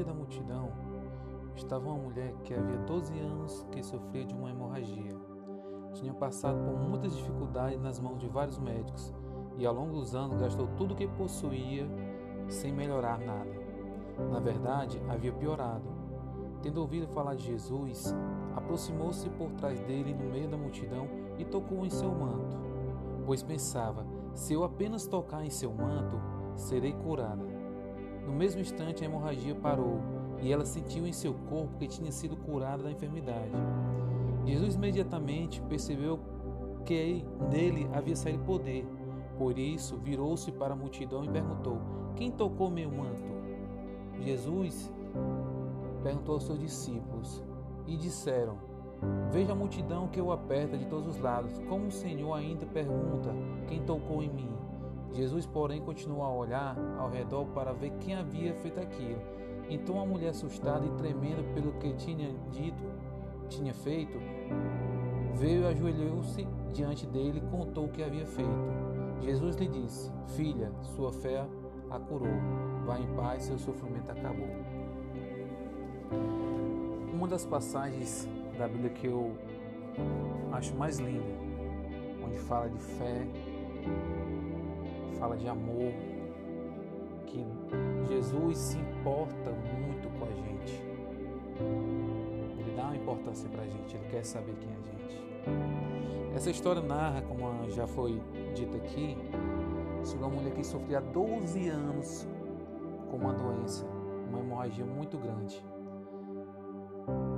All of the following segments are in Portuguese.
meio da multidão estava uma mulher que havia 12 anos que sofria de uma hemorragia. Tinha passado por muitas dificuldades nas mãos de vários médicos e ao longo dos anos gastou tudo o que possuía sem melhorar nada. Na verdade, havia piorado. Tendo ouvido falar de Jesus, aproximou-se por trás dele no meio da multidão e tocou em seu manto, pois pensava: se eu apenas tocar em seu manto, serei curada. No mesmo instante, a hemorragia parou e ela sentiu em seu corpo que tinha sido curada da enfermidade. Jesus imediatamente percebeu que nele havia saído poder. Por isso, virou-se para a multidão e perguntou: Quem tocou meu manto? Jesus perguntou aos seus discípulos e disseram: Veja a multidão que o aperta de todos os lados. Como o Senhor ainda pergunta: Quem tocou em mim? Jesus, porém, continuou a olhar ao redor para ver quem havia feito aquilo. Então a mulher, assustada e tremendo pelo que tinha dito, tinha feito, veio e ajoelhou-se diante dele e contou o que havia feito. Jesus lhe disse: Filha, sua fé a curou. Vá em paz, seu sofrimento acabou. Uma das passagens da Bíblia que eu acho mais linda, onde fala de fé, fala de amor, que Jesus se importa muito com a gente. Ele dá uma importância para a gente, ele quer saber quem é a gente. Essa história narra, como já foi dito aqui, sobre uma mulher que sofria há 12 anos com uma doença, uma hemorragia muito grande.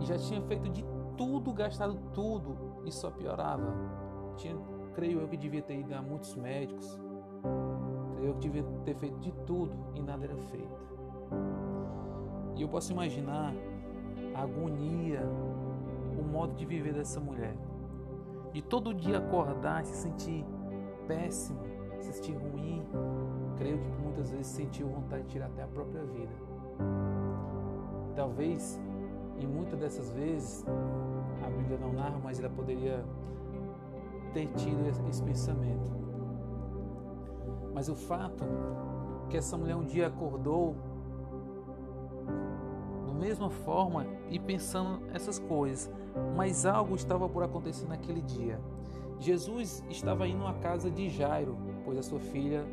E já tinha feito de tudo, gastado tudo e só piorava. Tinha, creio eu que devia ter ido a muitos médicos, eu devia ter feito de tudo e nada era feito. E eu posso imaginar a agonia, o modo de viver dessa mulher. De todo dia acordar e se sentir péssimo, se sentir ruim. Creio que muitas vezes sentiu vontade de tirar até a própria vida. Talvez, em muitas dessas vezes, a Bíblia não narra, mas ela poderia ter tido esse pensamento. Mas o fato que essa mulher um dia acordou da mesma forma e pensando essas coisas, mas algo estava por acontecer naquele dia. Jesus estava indo à casa de Jairo, pois a sua filha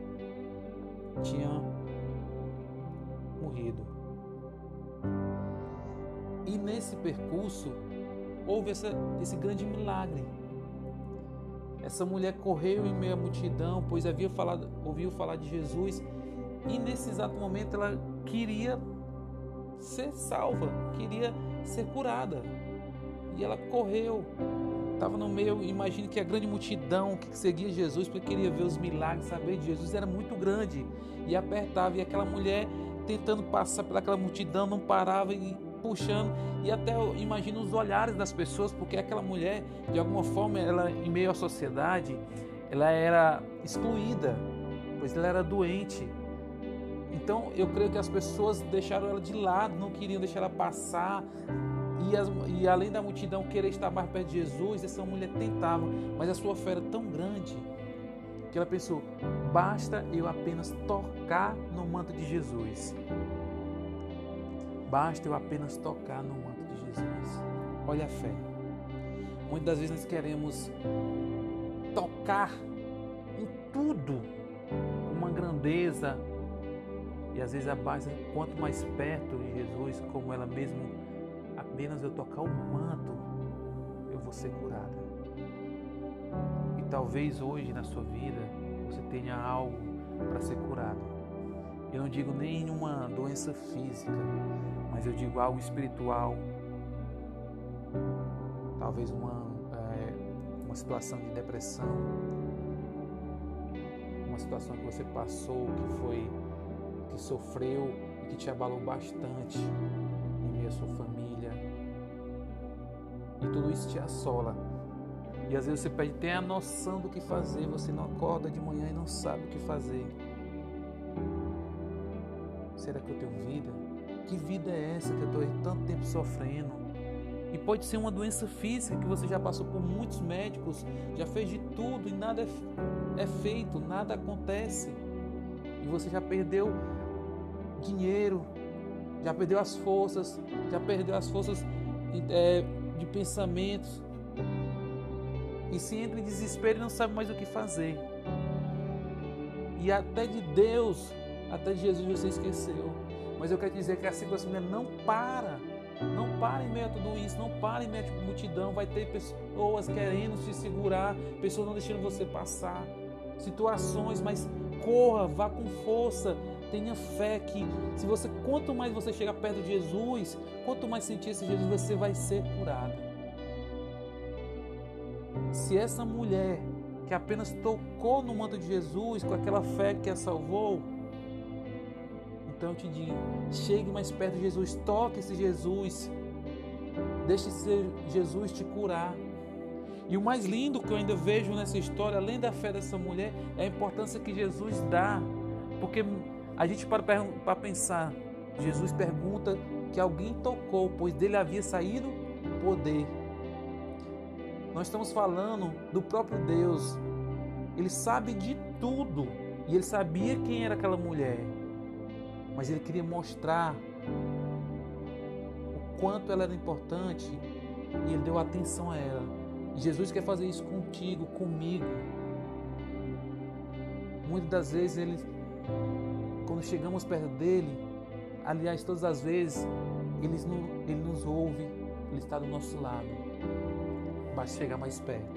tinha morrido. E nesse percurso houve essa, esse grande milagre essa mulher correu em meio à multidão, pois havia falado, ouviu falar de Jesus e nesse exato momento ela queria ser salva, queria ser curada. E ela correu, estava no meio, imagine que a grande multidão que seguia Jesus, porque queria ver os milagres, saber de Jesus, era muito grande e apertava. E aquela mulher tentando passar pelaquela multidão, não parava e puxando e até eu imagino os olhares das pessoas, porque aquela mulher, de alguma forma, ela em meio à sociedade, ela era excluída, pois ela era doente. Então eu creio que as pessoas deixaram ela de lado, não queriam deixar ela passar. E, as, e além da multidão querer estar mais perto de Jesus, essa mulher tentava, mas a sua fé era tão grande que ela pensou: basta eu apenas tocar no manto de Jesus. Basta eu apenas tocar no manto de Jesus. Olha a fé. Muitas das vezes nós queremos tocar em tudo, uma grandeza. E às vezes abaixa, quanto mais perto de Jesus, como ela mesma, apenas eu tocar o manto, eu vou ser curada. E talvez hoje na sua vida você tenha algo para ser curado. Eu não digo nenhuma doença física, mas eu digo algo espiritual. Talvez uma, é, uma situação de depressão, uma situação que você passou, que foi, que sofreu e que te abalou bastante em meio à sua família. E tudo isso te assola. E às vezes você pede até a noção do que fazer, você não acorda de manhã e não sabe o que fazer. Será que eu tenho vida? Que vida é essa que eu estou tanto tempo sofrendo? E pode ser uma doença física que você já passou por muitos médicos, já fez de tudo e nada é, é feito, nada acontece. E você já perdeu dinheiro, já perdeu as forças, já perdeu as forças é, de pensamentos e se entra em desespero e não sabe mais o que fazer. E até de Deus, até Jesus você esqueceu. Mas eu quero dizer que assim você não para. Não para em meio a tudo isso, não para em meio a multidão. Vai ter pessoas querendo te segurar, pessoas não deixando você passar. Situações, mas corra, vá com força, tenha fé que se você quanto mais você chegar perto de Jesus, quanto mais sentir esse Jesus, você vai ser curado. Se essa mulher que apenas tocou no manto de Jesus com aquela fé que a salvou, então eu te digo, chegue mais perto de Jesus, toque esse Jesus, deixe esse Jesus te curar. E o mais lindo que eu ainda vejo nessa história, além da fé dessa mulher, é a importância que Jesus dá. Porque a gente para para pensar, Jesus pergunta que alguém tocou, pois dele havia saído poder. Nós estamos falando do próprio Deus. Ele sabe de tudo e ele sabia quem era aquela mulher. Mas ele queria mostrar o quanto ela era importante e ele deu atenção a ela. Jesus quer fazer isso contigo, comigo. Muitas das vezes ele quando chegamos perto dele, aliás, todas as vezes, ele, ele nos ouve, ele está do nosso lado. Basta chegar mais perto.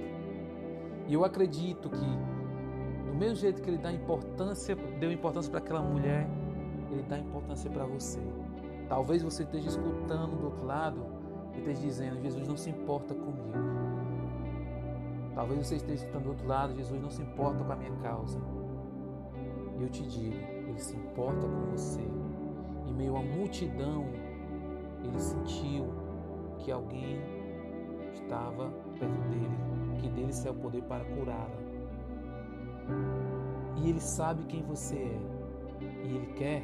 E eu acredito que, do mesmo jeito que ele dá importância, deu importância para aquela mulher, ele dá importância para você. Talvez você esteja escutando do outro lado e esteja dizendo: Jesus não se importa comigo. Talvez você esteja escutando do outro lado: Jesus não se importa com a minha causa. E eu te digo: ele se importa com você. Em meio à multidão, ele sentiu que alguém estava perto dele, que dele saiu o poder para curá-la. E ele sabe quem você é. E ele quer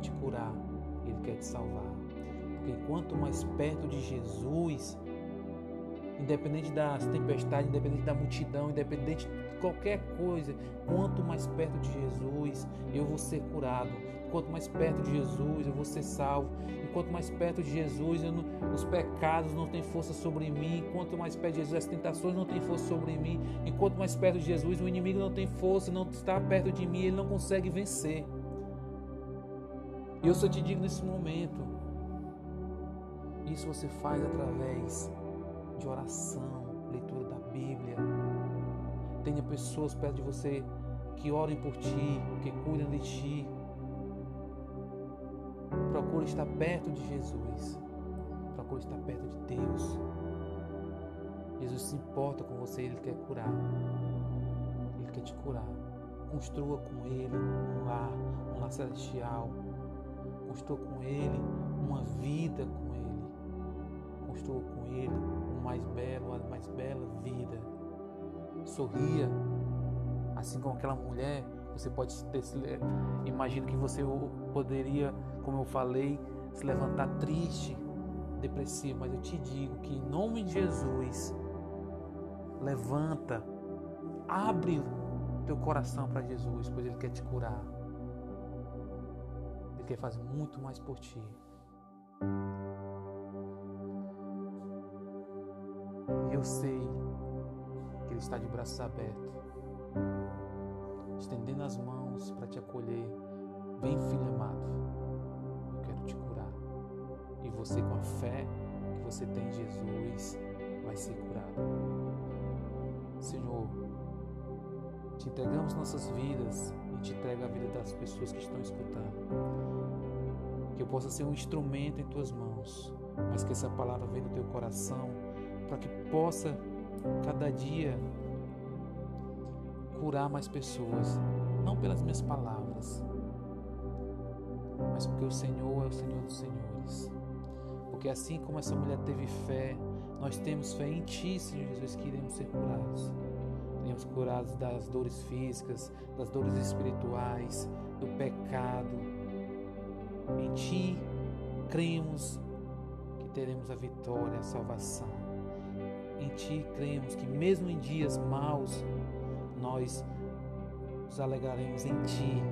te curar, ele quer te salvar. Porque quanto mais perto de Jesus, independente das tempestades, independente da multidão, independente de qualquer coisa, quanto mais perto de Jesus eu vou ser curado, quanto mais perto de Jesus eu vou ser salvo, e quanto mais perto de Jesus não, os pecados não têm força sobre mim, quanto mais perto de Jesus as tentações não têm força sobre mim, e quanto mais perto de Jesus o inimigo não tem força, não está perto de mim, ele não consegue vencer. E eu só te digo nesse momento, isso você faz através de oração, leitura da Bíblia. Tenha pessoas perto de você que orem por ti, que cuidam de ti. Procure estar perto de Jesus. Procure estar perto de Deus. Jesus se importa com você, Ele quer curar. Ele quer te curar. Construa com Ele um lar, um lar celestial. Construa com Ele uma vida com Ele. Construa com Ele mais belo, a mais bela vida. Sorria, assim como aquela mulher. Você pode ter, imagino que você poderia, como eu falei, se levantar triste, depressivo, mas eu te digo que em nome de Jesus, levanta, abre teu coração para Jesus, pois Ele quer te curar. Ele quer fazer muito mais por ti. eu sei que Ele está de braços abertos, estendendo as mãos para te acolher. Vem, filho amado, eu quero te curar. E você, com a fé que você tem em Jesus, vai ser curado. Senhor, te entregamos nossas vidas e te entrega a vida das pessoas que estão escutando. Que eu possa ser um instrumento em tuas mãos, mas que essa palavra venha do teu coração para que possa cada dia curar mais pessoas, não pelas minhas palavras, mas porque o Senhor é o Senhor dos Senhores. Porque assim como essa mulher teve fé, nós temos fé em Ti, Senhor Jesus, que iremos ser curados. Iremos curados das dores físicas, das dores espirituais, do pecado. Em Ti cremos que teremos a vitória, a salvação. Em Ti cremos que, mesmo em dias maus, nós nos alegraremos em Ti,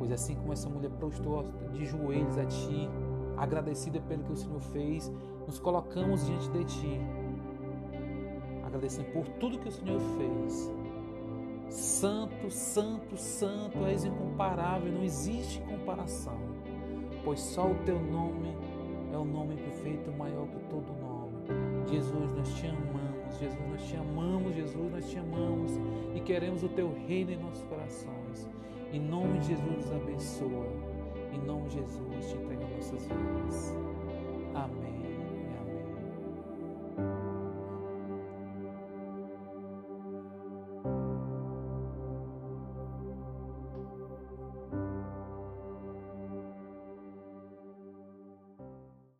Pois assim como essa mulher prostrou de joelhos a Ti, agradecida pelo que o Senhor fez, nos colocamos diante de Ti, agradecendo por tudo que o Senhor fez. Santo, santo, santo, és incomparável, não existe comparação, pois só o Teu nome é o nome perfeito, maior que todo nome. Jesus, nós te amamos, Jesus, nós te amamos, Jesus, nós te amamos e queremos o Teu reino em nossos corações. Em nome de Jesus, nos abençoa. Em nome de Jesus, te entrega nossas vidas. Amém.